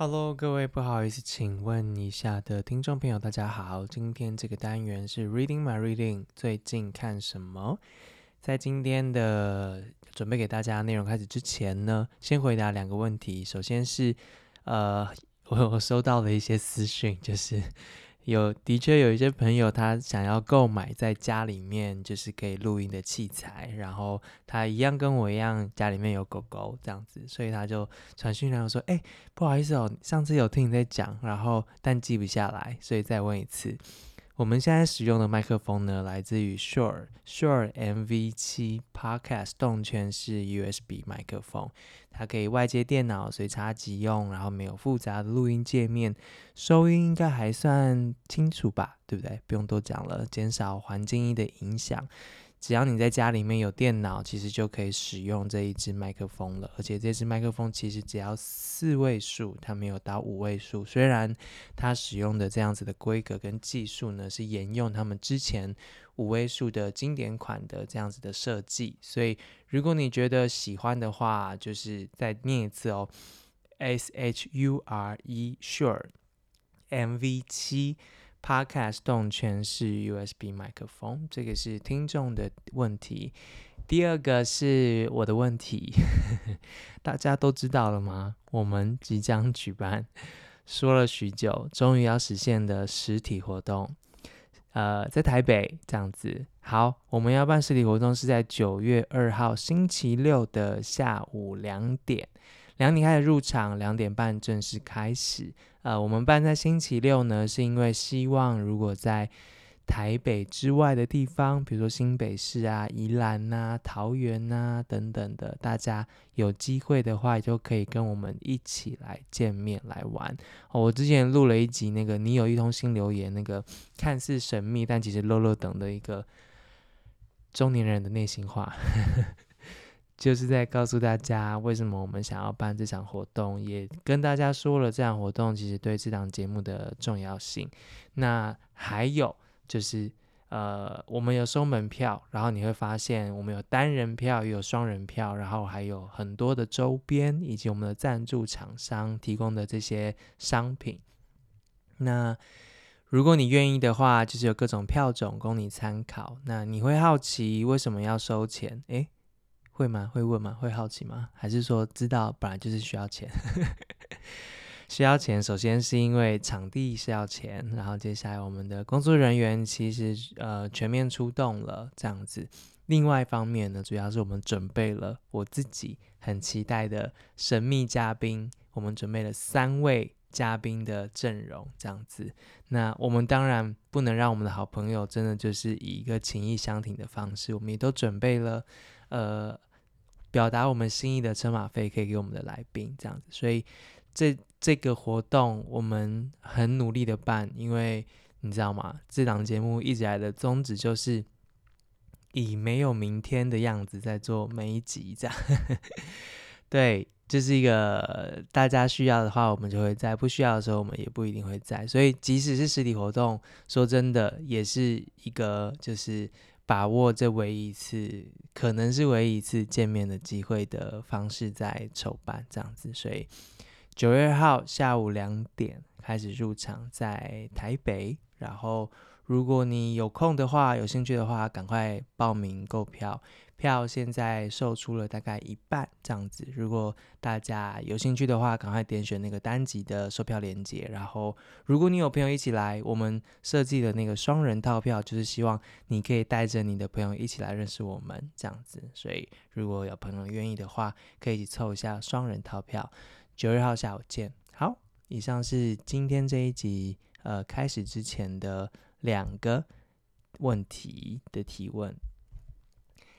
Hello，各位不好意思，请问一下的听众朋友，大家好。今天这个单元是 Reading My Reading，最近看什么？在今天的准备给大家内容开始之前呢，先回答两个问题。首先是，呃，我我收到了一些私讯，就是。有的确有一些朋友，他想要购买在家里面就是可以录音的器材，然后他一样跟我一样，家里面有狗狗这样子，所以他就传讯然后说：“哎，不好意思哦，上次有听你在讲，然后但记不下来，所以再问一次。”我们现在使用的麦克风呢，来自于 Shure Shure MV 七 Podcast 动圈式 USB 麦克风，它可以外接电脑随插即用，然后没有复杂的录音界面，收音应该还算清楚吧？对不对？不用多讲了，减少环境音的影响。只要你在家里面有电脑，其实就可以使用这一支麦克风了。而且这支麦克风其实只要四位数，它没有到五位数。虽然它使用的这样子的规格跟技术呢，是沿用他们之前五位数的经典款的这样子的设计。所以如果你觉得喜欢的话，就是再念一次哦，S H U R E Shure MV 七。Podcast 动圈式 USB 麦克风，这个是听众的问题。第二个是我的问题，大家都知道了吗？我们即将举办，说了许久，终于要实现的实体活动，呃，在台北这样子。好，我们要办实体活动是在九月二号星期六的下午两点。两点开始入场，两点半正式开始。呃，我们办在星期六呢，是因为希望如果在台北之外的地方，比如说新北市啊、宜兰啊、桃园啊等等的，大家有机会的话，就可以跟我们一起来见面来玩。我之前录了一集那个“你有一通新留言”，那个看似神秘，但其实落落等的一个中年人的内心话。就是在告诉大家为什么我们想要办这场活动，也跟大家说了这场活动其实对这档节目的重要性。那还有就是，呃，我们有收门票，然后你会发现我们有单人票，也有双人票，然后还有很多的周边以及我们的赞助厂商提供的这些商品。那如果你愿意的话，就是有各种票种供你参考。那你会好奇为什么要收钱？诶。会吗？会问吗？会好奇吗？还是说知道本来就是需要钱？需要钱，首先是因为场地是要钱，然后接下来我们的工作人员其实呃全面出动了这样子。另外一方面呢，主要是我们准备了我自己很期待的神秘嘉宾，我们准备了三位嘉宾的阵容这样子。那我们当然不能让我们的好朋友真的就是以一个情义相挺的方式，我们也都准备了呃。表达我们心意的车马费可以给我们的来宾，这样子，所以这这个活动我们很努力的办，因为你知道吗？这档节目一直来的宗旨就是以没有明天的样子在做每一集，这样。对，这、是一个大家需要的话，我们就会在；不需要的时候，我们也不一定会在。所以，即使是实体活动，说真的，也是一个就是。把握这唯一一次，可能是唯一一次见面的机会的方式，在筹办这样子，所以九月二号下午两点开始入场，在台北，然后。如果你有空的话，有兴趣的话，赶快报名购票。票现在售出了大概一半这样子。如果大家有兴趣的话，赶快点选那个单集的售票链接。然后，如果你有朋友一起来，我们设计的那个双人套票，就是希望你可以带着你的朋友一起来认识我们这样子。所以，如果有朋友愿意的话，可以凑一下双人套票。九月号下午见。好，以上是今天这一集呃开始之前的。两个问题的提问，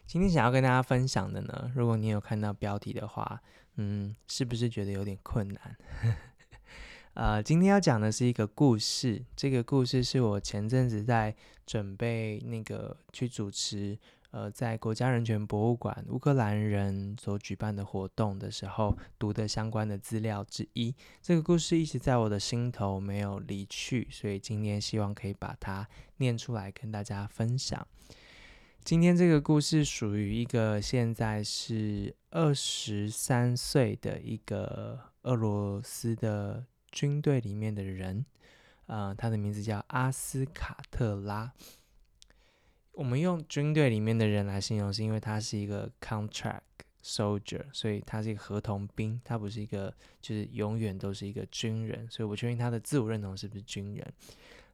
今天想要跟大家分享的呢，如果你有看到标题的话，嗯，是不是觉得有点困难？呃，今天要讲的是一个故事，这个故事是我前阵子在准备那个去主持。呃，在国家人权博物馆乌克兰人所举办的活动的时候，读的相关的资料之一。这个故事一直在我的心头没有离去，所以今天希望可以把它念出来跟大家分享。今天这个故事属于一个现在是二十三岁的一个俄罗斯的军队里面的人，呃，他的名字叫阿斯卡特拉。我们用军队里面的人来形容，是因为他是一个 contract soldier，所以他是一个合同兵，他不是一个就是永远都是一个军人，所以我确定他的自我认同是不是军人。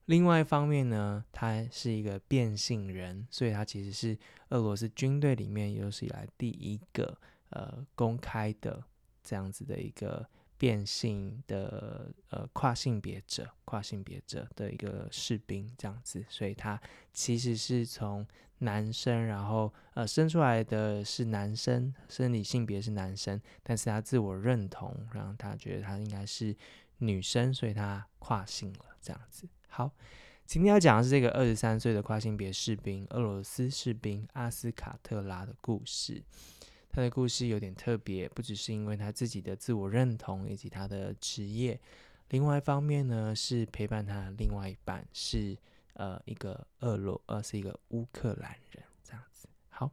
另外一方面呢，他是一个变性人，所以他其实是俄罗斯军队里面有史以来第一个呃公开的这样子的一个。变性的呃跨性别者，跨性别者的一个士兵这样子，所以他其实是从男生，然后呃生出来的是男生，生理性别是男生，但是他自我认同，让他觉得他应该是女生，所以他跨性了这样子。好，今天要讲的是这个二十三岁的跨性别士兵，俄罗斯士兵阿斯卡特拉的故事。他的故事有点特别，不只是因为他自己的自我认同以及他的职业，另外一方面呢，是陪伴他另外一半是呃一个俄罗呃是一个乌克兰人这样子。好，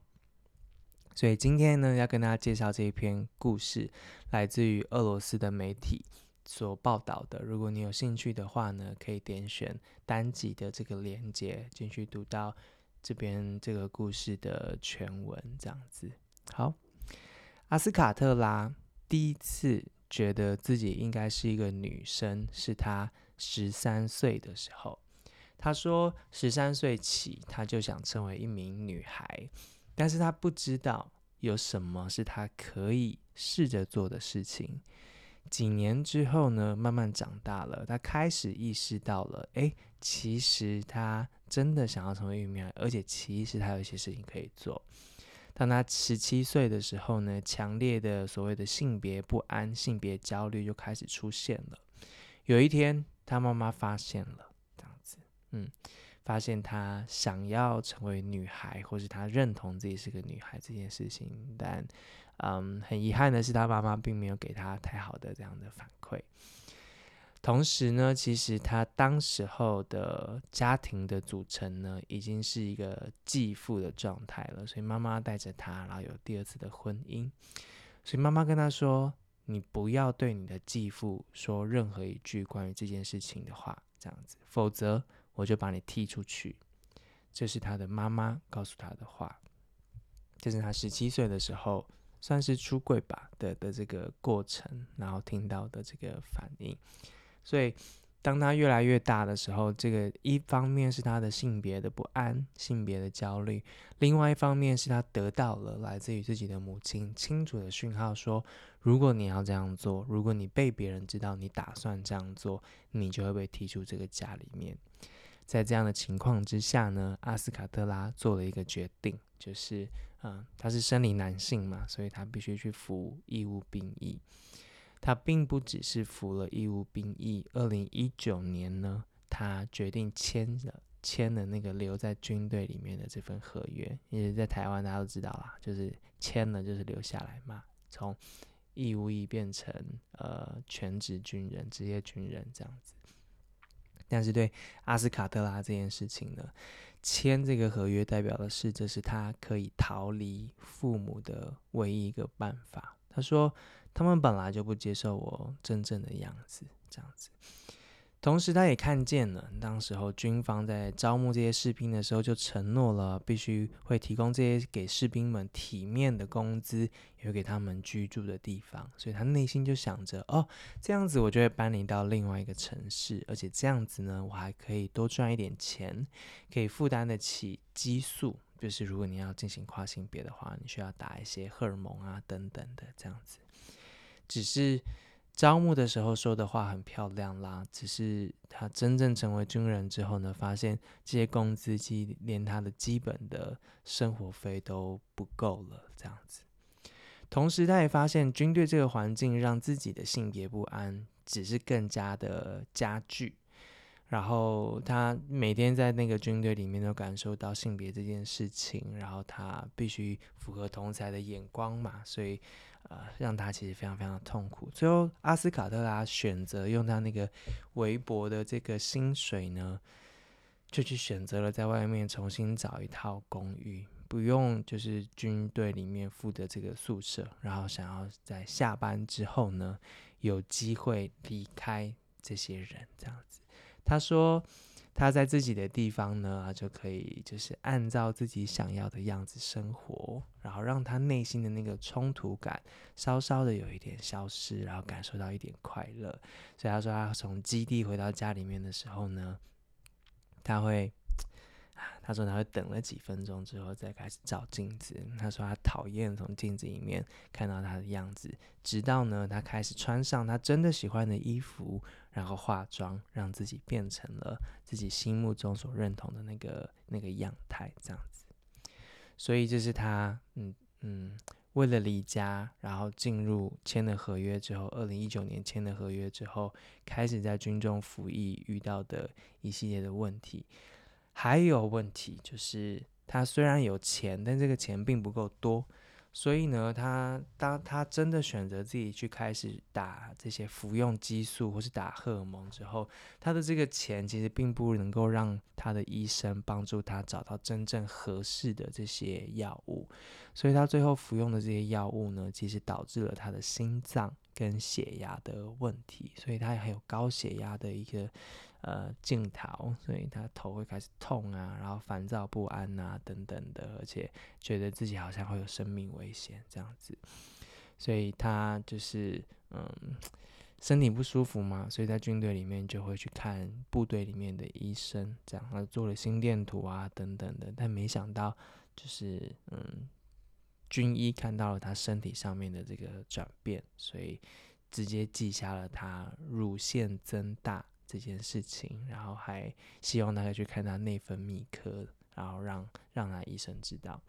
所以今天呢要跟大家介绍这一篇故事，来自于俄罗斯的媒体所报道的。如果你有兴趣的话呢，可以点选单集的这个连接进去读到这边这个故事的全文这样子。好。阿斯卡特拉第一次觉得自己应该是一个女生，是她十三岁的时候。她说，十三岁起，她就想成为一名女孩，但是她不知道有什么是她可以试着做的事情。几年之后呢，慢慢长大了，她开始意识到了，哎，其实她真的想要成为一名女孩，而且其实她有一些事情可以做。当他十七岁的时候呢，强烈的所谓的性别不安、性别焦虑就开始出现了。有一天，他妈妈发现了这样子，嗯，发现他想要成为女孩，或是他认同自己是个女孩这件事情，但，嗯，很遗憾的是，他妈妈并没有给他太好的这样的反馈。同时呢，其实他当时候的家庭的组成呢，已经是一个继父的状态了。所以妈妈带着他，然后有第二次的婚姻。所以妈妈跟他说：“你不要对你的继父说任何一句关于这件事情的话，这样子，否则我就把你踢出去。”这是他的妈妈告诉他的话。这是他十七岁的时候，算是出柜吧的的这个过程，然后听到的这个反应。所以，当他越来越大的时候，这个一方面是他的性别的不安、性别的焦虑，另外一方面是他得到了来自于自己的母亲清楚的讯号，说：如果你要这样做，如果你被别人知道你打算这样做，你就会被踢出这个家里面。在这样的情况之下呢，阿斯卡特拉做了一个决定，就是，嗯，他是生理男性嘛，所以他必须去服义务兵役。他并不只是服了义务兵役。二零一九年呢，他决定签了签了那个留在军队里面的这份合约。因为在台湾大家都知道啦，就是签了就是留下来嘛，从义务役变成呃全职军人、职业军人这样子。但是对阿斯卡特拉这件事情呢，签这个合约代表的是，这是他可以逃离父母的唯一一个办法。他说。他们本来就不接受我真正的样子，这样子。同时，他也看见了，当时候军方在招募这些士兵的时候，就承诺了必须会提供这些给士兵们体面的工资，也会给他们居住的地方。所以他内心就想着，哦，这样子我就会搬离到另外一个城市，而且这样子呢，我还可以多赚一点钱，可以负担得起激素。就是如果你要进行跨性别的话，你需要打一些荷尔蒙啊等等的这样子。只是招募的时候说的话很漂亮啦，只是他真正成为军人之后呢，发现这些工资其连他的基本的生活费都不够了，这样子。同时，他也发现军队这个环境让自己的性别不安只是更加的加剧。然后他每天在那个军队里面都感受到性别这件事情，然后他必须符合同才的眼光嘛，所以。呃，让他其实非常非常的痛苦。最后，阿斯卡特拉选择用他那个微薄的这个薪水呢，就去选择了在外面重新找一套公寓，不用就是军队里面付的这个宿舍。然后想要在下班之后呢，有机会离开这些人。这样子，他说他在自己的地方呢，就可以就是按照自己想要的样子生活，然后让他内心的那个冲突感稍稍的有一点消失，然后感受到一点快乐。所以他说他从基地回到家里面的时候呢，他会。他说他会等了几分钟之后再开始照镜子。他说他讨厌从镜子里面看到他的样子，直到呢他开始穿上他真的喜欢的衣服，然后化妆，让自己变成了自己心目中所认同的那个那个样态，这样子。所以这是他，嗯嗯，为了离家，然后进入签了合约之后，二零一九年签了合约之后，开始在军中服役遇到的一系列的问题。还有问题就是，他虽然有钱，但这个钱并不够多，所以呢，他当他真的选择自己去开始打这些服用激素或是打荷尔蒙之后，他的这个钱其实并不能够让他的医生帮助他找到真正合适的这些药物，所以他最后服用的这些药物呢，其实导致了他的心脏跟血压的问题，所以他还有高血压的一个。呃，镜头，所以他头会开始痛啊，然后烦躁不安啊，等等的，而且觉得自己好像会有生命危险这样子，所以他就是嗯，身体不舒服嘛，所以在军队里面就会去看部队里面的医生，这样他做了心电图啊，等等的，但没想到就是嗯，军医看到了他身体上面的这个转变，所以直接记下了他乳腺增大。这件事情，然后还希望大家去看他内分泌科，然后让让他医生知道，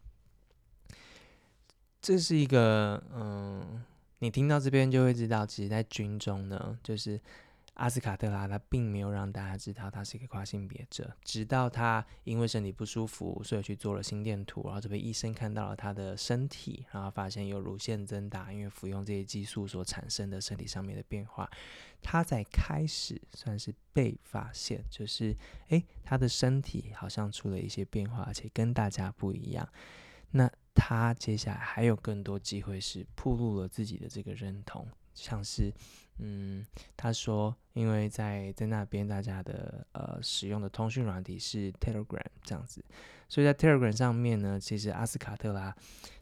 这是一个嗯，你听到这边就会知道，其实，在军中呢，就是。阿斯卡特拉他并没有让大家知道他是一个跨性别者，直到他因为身体不舒服，所以去做了心电图，然后这位医生看到了他的身体，然后发现有乳腺增大，因为服用这些激素所产生的身体上面的变化，他才开始算是被发现，就是诶，他的身体好像出了一些变化，而且跟大家不一样。那他接下来还有更多机会是暴露了自己的这个认同，像是。嗯，他说，因为在在那边，大家的呃使用的通讯软体是 Telegram 这样子，所以在 Telegram 上面呢，其实阿斯卡特拉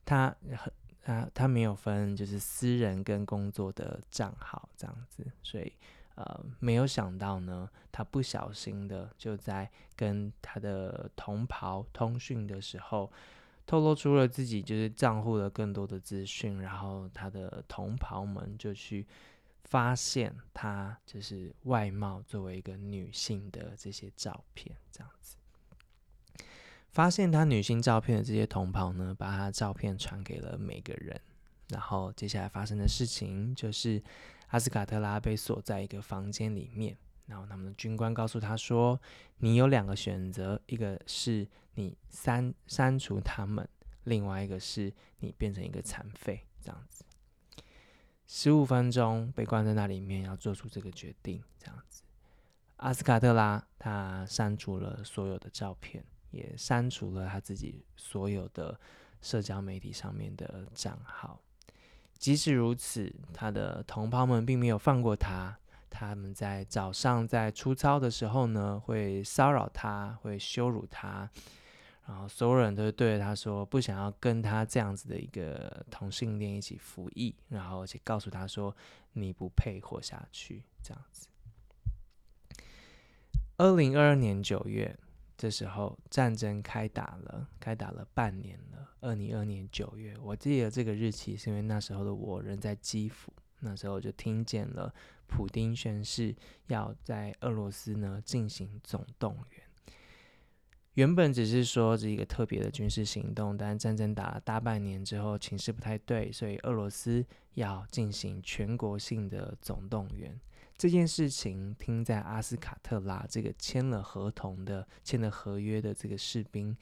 他很他他没有分就是私人跟工作的账号这样子，所以呃没有想到呢，他不小心的就在跟他的同袍通讯的时候，透露出了自己就是账户的更多的资讯，然后他的同袍们就去。发现她就是外貌作为一个女性的这些照片，这样子。发现她女性照片的这些同袍呢，把她照片传给了每个人。然后接下来发生的事情就是，阿斯卡特拉被锁在一个房间里面。然后他们的军官告诉他说：“你有两个选择，一个是你删删除他们，另外一个是你变成一个残废，这样子。”十五分钟被关在那里面，要做出这个决定，这样子。阿斯卡特拉他删除了所有的照片，也删除了他自己所有的社交媒体上面的账号。即使如此，他的同胞们并没有放过他。他们在早上在出操的时候呢，会骚扰他，会羞辱他。然后所有人都对他说，不想要跟他这样子的一个同性恋一起服役，然后而且告诉他说，你不配活下去这样子。二零二二年九月，这时候战争开打了，开打了半年了。二零二二年九月，我记得这个日期是因为那时候的我人在基辅，那时候就听见了普丁宣誓要在俄罗斯呢进行总动员。原本只是说这一个特别的军事行动，但战争打了大半年之后，情势不太对，所以俄罗斯要进行全国性的总动员。这件事情听在阿斯卡特拉这个签了合同的、签了合约的这个士兵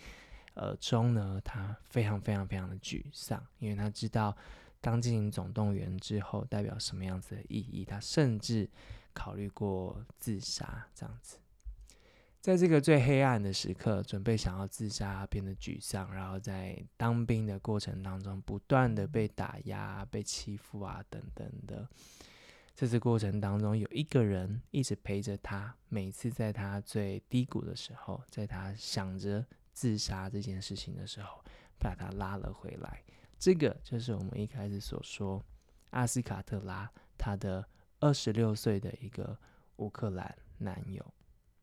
耳中呢，他非常非常非常的沮丧，因为他知道当进行总动员之后代表什么样子的意义，他甚至考虑过自杀这样子。在这个最黑暗的时刻，准备想要自杀，变得沮丧，然后在当兵的过程当中，不断的被打压、被欺负啊，等等的。这次过程当中，有一个人一直陪着他，每次在他最低谷的时候，在他想着自杀这件事情的时候，把他拉了回来。这个就是我们一开始所说，阿斯卡特拉他的二十六岁的一个乌克兰男友。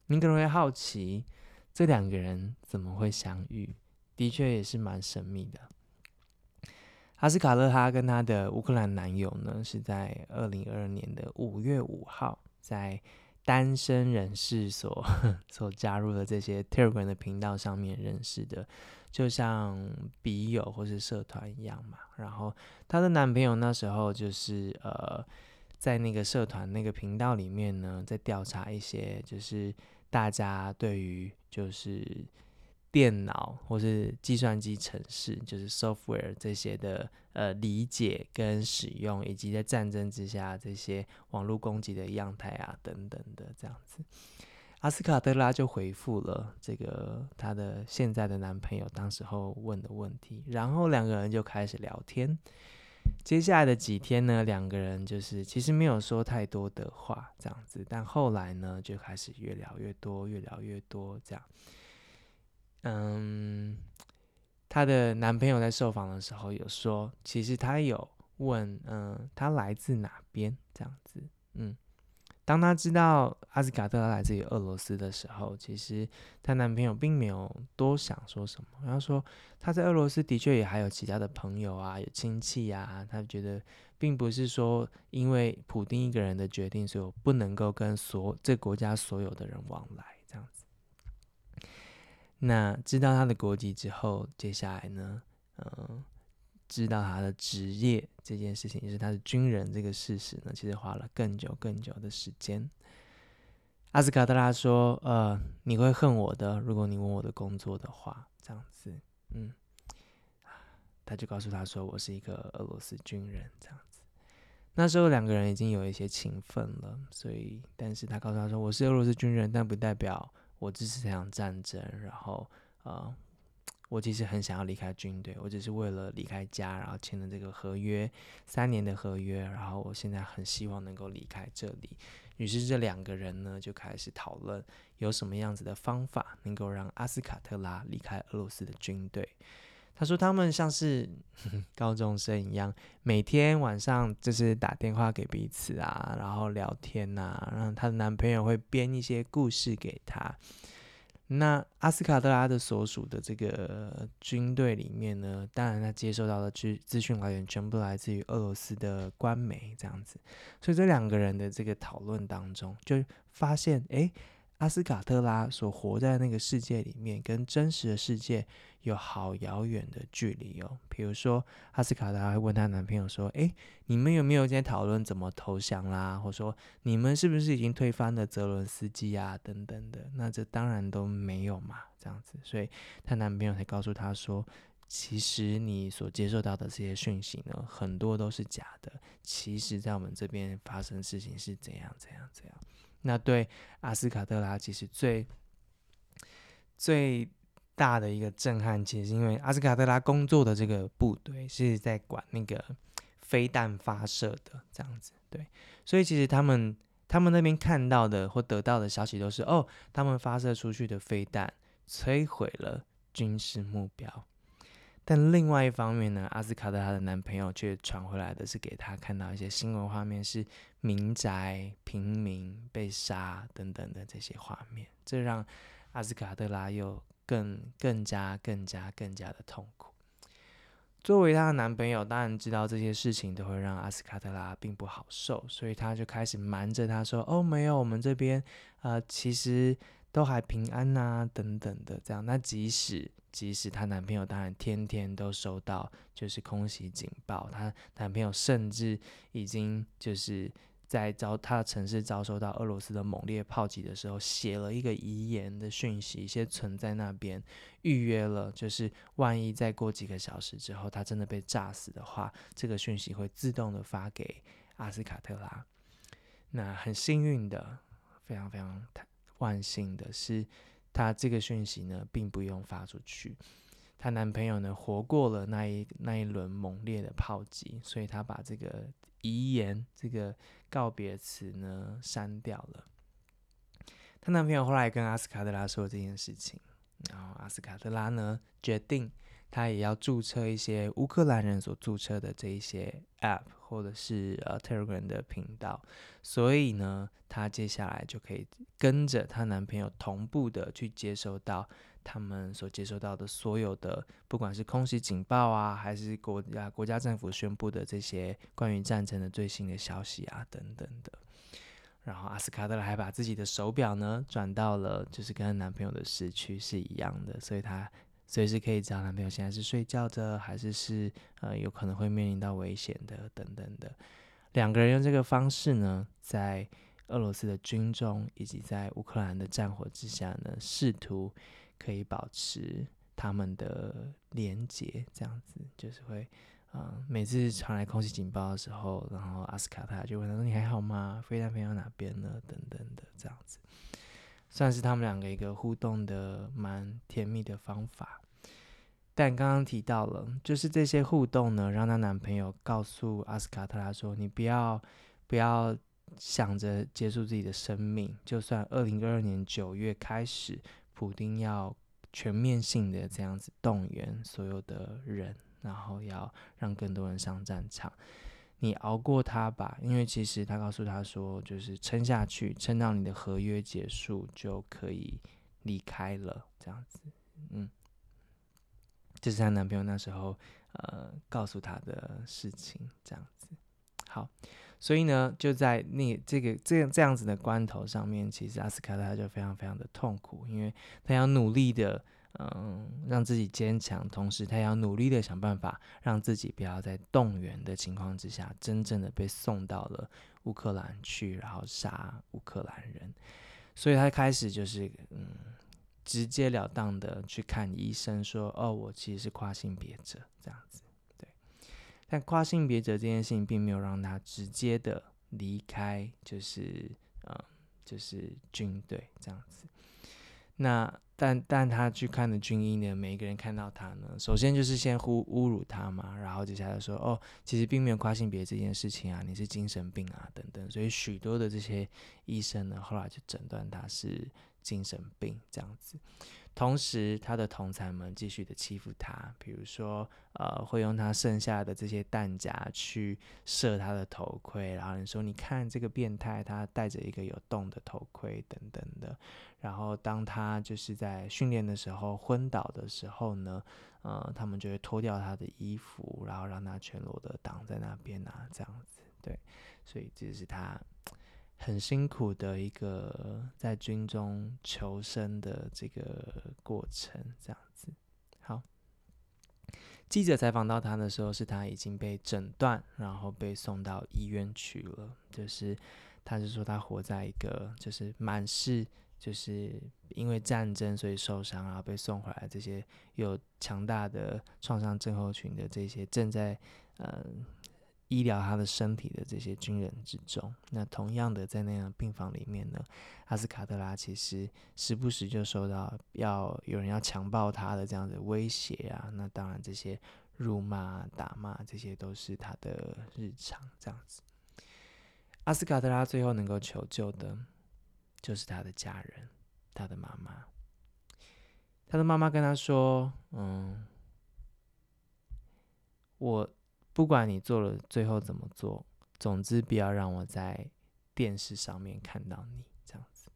你可能会好奇，这两个人怎么会相遇？的确也是蛮神秘的。阿斯卡勒哈跟她的乌克兰男友呢，是在二零二二年的五月五号，在单身人士所 所加入的这些 Telegram 的频道上面认识的。就像笔友或是社团一样嘛，然后她的男朋友那时候就是呃，在那个社团那个频道里面呢，在调查一些就是大家对于就是电脑或是计算机程式，就是 software 这些的呃理解跟使用，以及在战争之下这些网络攻击的样态啊等等的这样子。阿斯卡特拉就回复了这个她的现在的男朋友当时候问的问题，然后两个人就开始聊天。接下来的几天呢，两个人就是其实没有说太多的话这样子，但后来呢就开始越聊越多，越聊越多这样。嗯，她的男朋友在受访的时候有说，其实他有问，嗯，他来自哪边这样子，嗯。当她知道阿斯卡特拉来自于俄罗斯的时候，其实她男朋友并没有多想说什么。然后说她在俄罗斯的确也还有其他的朋友啊，有亲戚啊。他觉得并不是说因为普丁一个人的决定，所以我不能够跟所这国家所有的人往来这样子。那知道他的国籍之后，接下来呢，嗯。知道他的职业这件事情，就是他是军人这个事实呢，其实花了更久更久的时间。阿斯卡特拉说：“呃，你会恨我的，如果你问我的工作的话，这样子，嗯，他就告诉他说，我是一个俄罗斯军人，这样子。那时候两个人已经有一些情分了，所以，但是他告诉他说，我是俄罗斯军人，但不代表我支持这场战争，然后，呃。”我其实很想要离开军队，我只是为了离开家，然后签了这个合约，三年的合约，然后我现在很希望能够离开这里。于是这两个人呢就开始讨论有什么样子的方法能够让阿斯卡特拉离开俄罗斯的军队。他说他们像是 高中生一样，每天晚上就是打电话给彼此啊，然后聊天呐、让她的男朋友会编一些故事给她。那阿斯卡德拉的所属的这个军队里面呢，当然他接受到的资资讯来源全部来自于俄罗斯的官媒这样子，所以这两个人的这个讨论当中，就发现，诶，阿斯卡特拉所活在那个世界里面，跟真实的世界有好遥远的距离哦。比如说，阿斯卡特拉会问她男朋友说：“诶，你们有没有在讨论怎么投降啦？或说，你们是不是已经推翻了泽伦斯基啊？等等的。”那这当然都没有嘛，这样子。所以她男朋友才告诉她说：“其实你所接受到的这些讯息呢，很多都是假的。其实，在我们这边发生事情是怎样怎样怎样。”那对阿斯卡特拉其实最最大的一个震撼，其实是因为阿斯卡特拉工作的这个部队是在管那个飞弹发射的这样子，对，所以其实他们他们那边看到的或得到的消息都是，哦，他们发射出去的飞弹摧毁了军事目标。但另外一方面呢，阿斯卡特拉的男朋友却传回来的是给他看到一些新闻画面，是民宅、平民被杀等等的这些画面，这让阿斯卡特拉又更更加更加更加的痛苦。作为她的男朋友，当然知道这些事情都会让阿斯卡特拉并不好受，所以他就开始瞒着他说：“哦，没有，我们这边呃，其实都还平安呐、等等的这样。”那即使即使她男朋友当然天天都收到就是空袭警报，她男朋友甚至已经就是在遭他的城市遭受到俄罗斯的猛烈炮击的时候，写了一个遗言的讯息，先存在那边，预约了，就是万一再过几个小时之后，他真的被炸死的话，这个讯息会自动的发给阿斯卡特拉。那很幸运的，非常非常万幸的是。他这个讯息呢，并不用发出去。她男朋友呢活过了那一那一轮猛烈的炮击，所以她把这个遗言、这个告别词呢删掉了。她男朋友后来跟阿斯卡特拉说这件事情，然后阿斯卡特拉呢决定。他也要注册一些乌克兰人所注册的这一些 App 或者是呃 Telegram 的频道，所以呢，她接下来就可以跟着她男朋友同步的去接收到他们所接收到的所有的，不管是空袭警报啊，还是国家国家政府宣布的这些关于战争的最新的消息啊等等的。然后阿斯卡德还把自己的手表呢转到了就是跟她男朋友的时区是一样的，所以她。随时可以知道男朋友现在是睡觉的，还是是呃有可能会面临到危险的等等的。两个人用这个方式呢，在俄罗斯的军中以及在乌克兰的战火之下呢，试图可以保持他们的连结。这样子就是会，呃，每次传来空气警报的时候，然后阿斯卡特就问他说：“你还好吗？飞弹飞到哪边了？”等等的这样子。算是他们两个一个互动的蛮甜蜜的方法，但刚刚提到了，就是这些互动呢，让她男朋友告诉阿斯卡特拉说：“你不要不要想着结束自己的生命，就算二零二二年九月开始，普丁要全面性的这样子动员所有的人，然后要让更多人上战场。”你熬过他吧，因为其实他告诉他说，就是撑下去，撑到你的合约结束就可以离开了，这样子，嗯，这是她男朋友那时候呃告诉她的事情，这样子。好，所以呢，就在那这个这样这样子的关头上面，其实阿斯卡特就非常非常的痛苦，因为他要努力的。嗯，让自己坚强，同时他要努力的想办法，让自己不要在动员的情况之下，真正的被送到了乌克兰去，然后杀乌克兰人。所以他开始就是嗯，直截了当的去看医生，说：“哦，我其实是跨性别者。”这样子，但跨性别者这件事情并没有让他直接的离开，就是嗯，就是军队这样子。那但但他去看的军医呢，每一个人看到他呢，首先就是先呼侮辱他嘛，然后接下来说哦，其实并没有跨性别这件事情啊，你是精神病啊等等，所以许多的这些医生呢，后来就诊断他是精神病这样子。同时，他的同侪们继续的欺负他，比如说，呃，会用他剩下的这些弹夹去射他的头盔，然后你说，你看这个变态，他戴着一个有洞的头盔等等的。然后，当他就是在训练的时候昏倒的时候呢，呃，他们就会脱掉他的衣服，然后让他全裸的挡在那边啊，这样子。对，所以这是他。很辛苦的一个在军中求生的这个过程，这样子。好，记者采访到他的时候，是他已经被诊断，然后被送到医院去了。就是，他是说他活在一个就是满是就是因为战争所以受伤，然后被送回来这些有强大的创伤症候群的这些正在嗯。医疗他的身体的这些军人之中，那同样的在那样病房里面呢，阿斯卡特拉其实时不时就受到要有人要强暴他的这样的威胁啊。那当然这些辱骂、打骂这些都是他的日常这样子。阿斯卡特拉最后能够求救的，就是他的家人，他的妈妈。他的妈妈跟他说：“嗯，我。”不管你做了最后怎么做，总之不要让我在电视上面看到你这样子。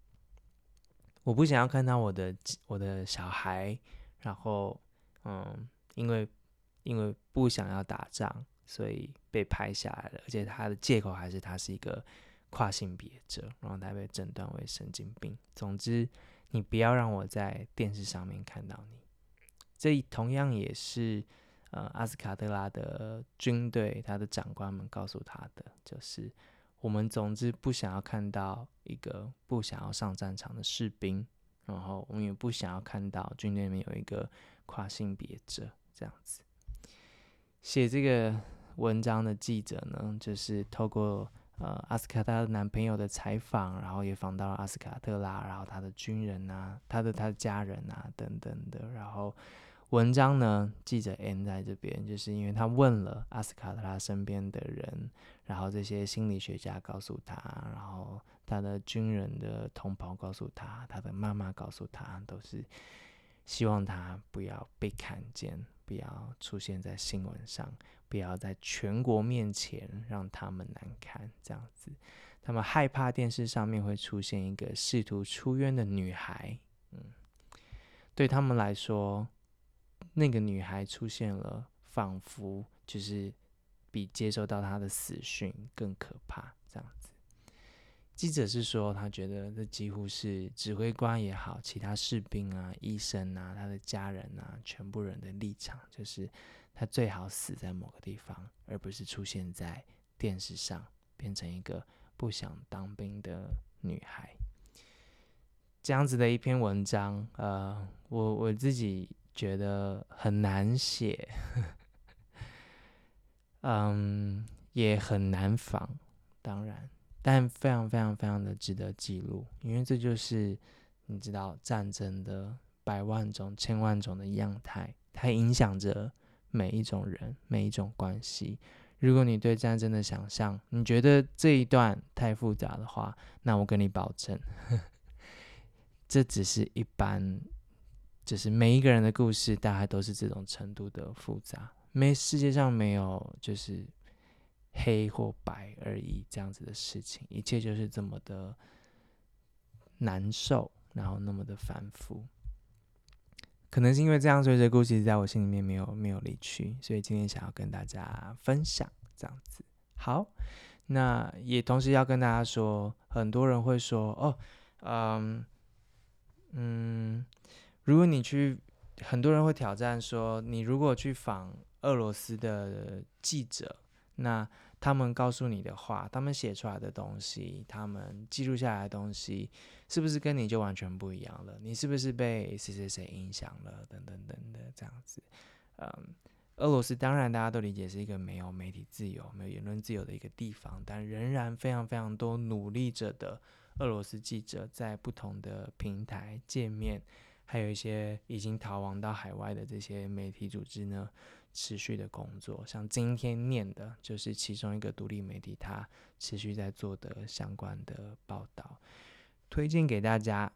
我不想要看到我的我的小孩，然后嗯，因为因为不想要打仗，所以被拍下来了，而且他的借口还是他是一个跨性别者，然后他被诊断为神经病。总之，你不要让我在电视上面看到你。这同样也是。呃，阿斯卡特拉的军队，他的长官们告诉他的，就是我们总之不想要看到一个不想要上战场的士兵，然后我们也不想要看到军队里面有一个跨性别者这样子。写这个文章的记者呢，就是透过呃阿斯卡特拉的男朋友的采访，然后也访到了阿斯卡特拉，然后他的军人啊，他的他的家人啊等等的，然后。文章呢，记者 N 在这边，就是因为他问了阿斯卡特他身边的人，然后这些心理学家告诉他，然后他的军人的同胞告诉他，他的妈妈告诉他，都是希望他不要被看见，不要出现在新闻上，不要在全国面前让他们难堪，这样子，他们害怕电视上面会出现一个试图出渊的女孩，嗯，对他们来说。那个女孩出现了，仿佛就是比接收到她的死讯更可怕。这样子，记者是说，他觉得这几乎是指挥官也好，其他士兵啊、医生啊、他的家人啊，全部人的立场，就是他最好死在某个地方，而不是出现在电视上，变成一个不想当兵的女孩。这样子的一篇文章，呃，我我自己。觉得很难写，嗯，也很难仿，当然，但非常非常非常的值得记录，因为这就是你知道战争的百万种、千万种的样态，它影响着每一种人、每一种关系。如果你对战争的想象，你觉得这一段太复杂的话，那我跟你保证，这只是一般。就是每一个人的故事，大概都是这种程度的复杂。没世界上没有就是黑或白而已这样子的事情，一切就是这么的难受，然后那么的反复。可能是因为这样，所以这故事在我心里面没有没有离去，所以今天想要跟大家分享这样子。好，那也同时要跟大家说，很多人会说哦，嗯嗯。如果你去，很多人会挑战说，你如果去访俄罗斯的记者，那他们告诉你的话，他们写出来的东西，他们记录下来的东西，是不是跟你就完全不一样了？你是不是被谁谁谁影响了？等等等等这样子。嗯，俄罗斯当然大家都理解是一个没有媒体自由、没有言论自由的一个地方，但仍然非常非常多努力着的俄罗斯记者在不同的平台界面。还有一些已经逃亡到海外的这些媒体组织呢，持续的工作。像今天念的，就是其中一个独立媒体，它持续在做的相关的报道，推荐给大家。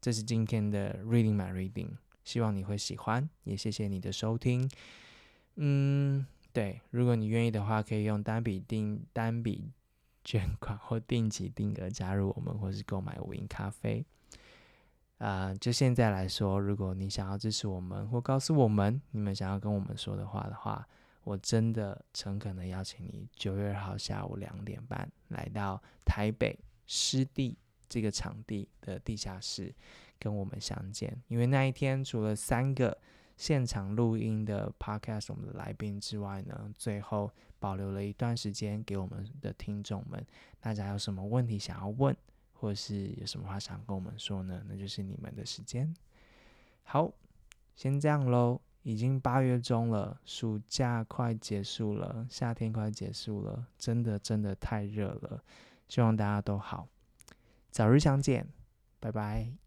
这是今天的 Reading My Reading，希望你会喜欢，也谢谢你的收听。嗯，对，如果你愿意的话，可以用单笔定单笔 捐款或定期定额加入我们，或是购买无印咖啡。啊、呃，就现在来说，如果你想要支持我们，或告诉我们你们想要跟我们说的话的话，我真的诚恳的邀请你，九月二号下午两点半来到台北湿地这个场地的地下室跟我们相见。因为那一天除了三个现场录音的 podcast 我们的来宾之外呢，最后保留了一段时间给我们的听众们，大家有什么问题想要问？或是有什么话想跟我们说呢？那就是你们的时间。好，先这样喽。已经八月中了，暑假快结束了，夏天快结束了，真的真的太热了。希望大家都好，早日相见，拜拜。